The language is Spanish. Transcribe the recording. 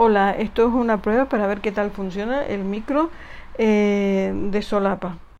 Hola, esto es una prueba para ver qué tal funciona el micro eh, de solapa.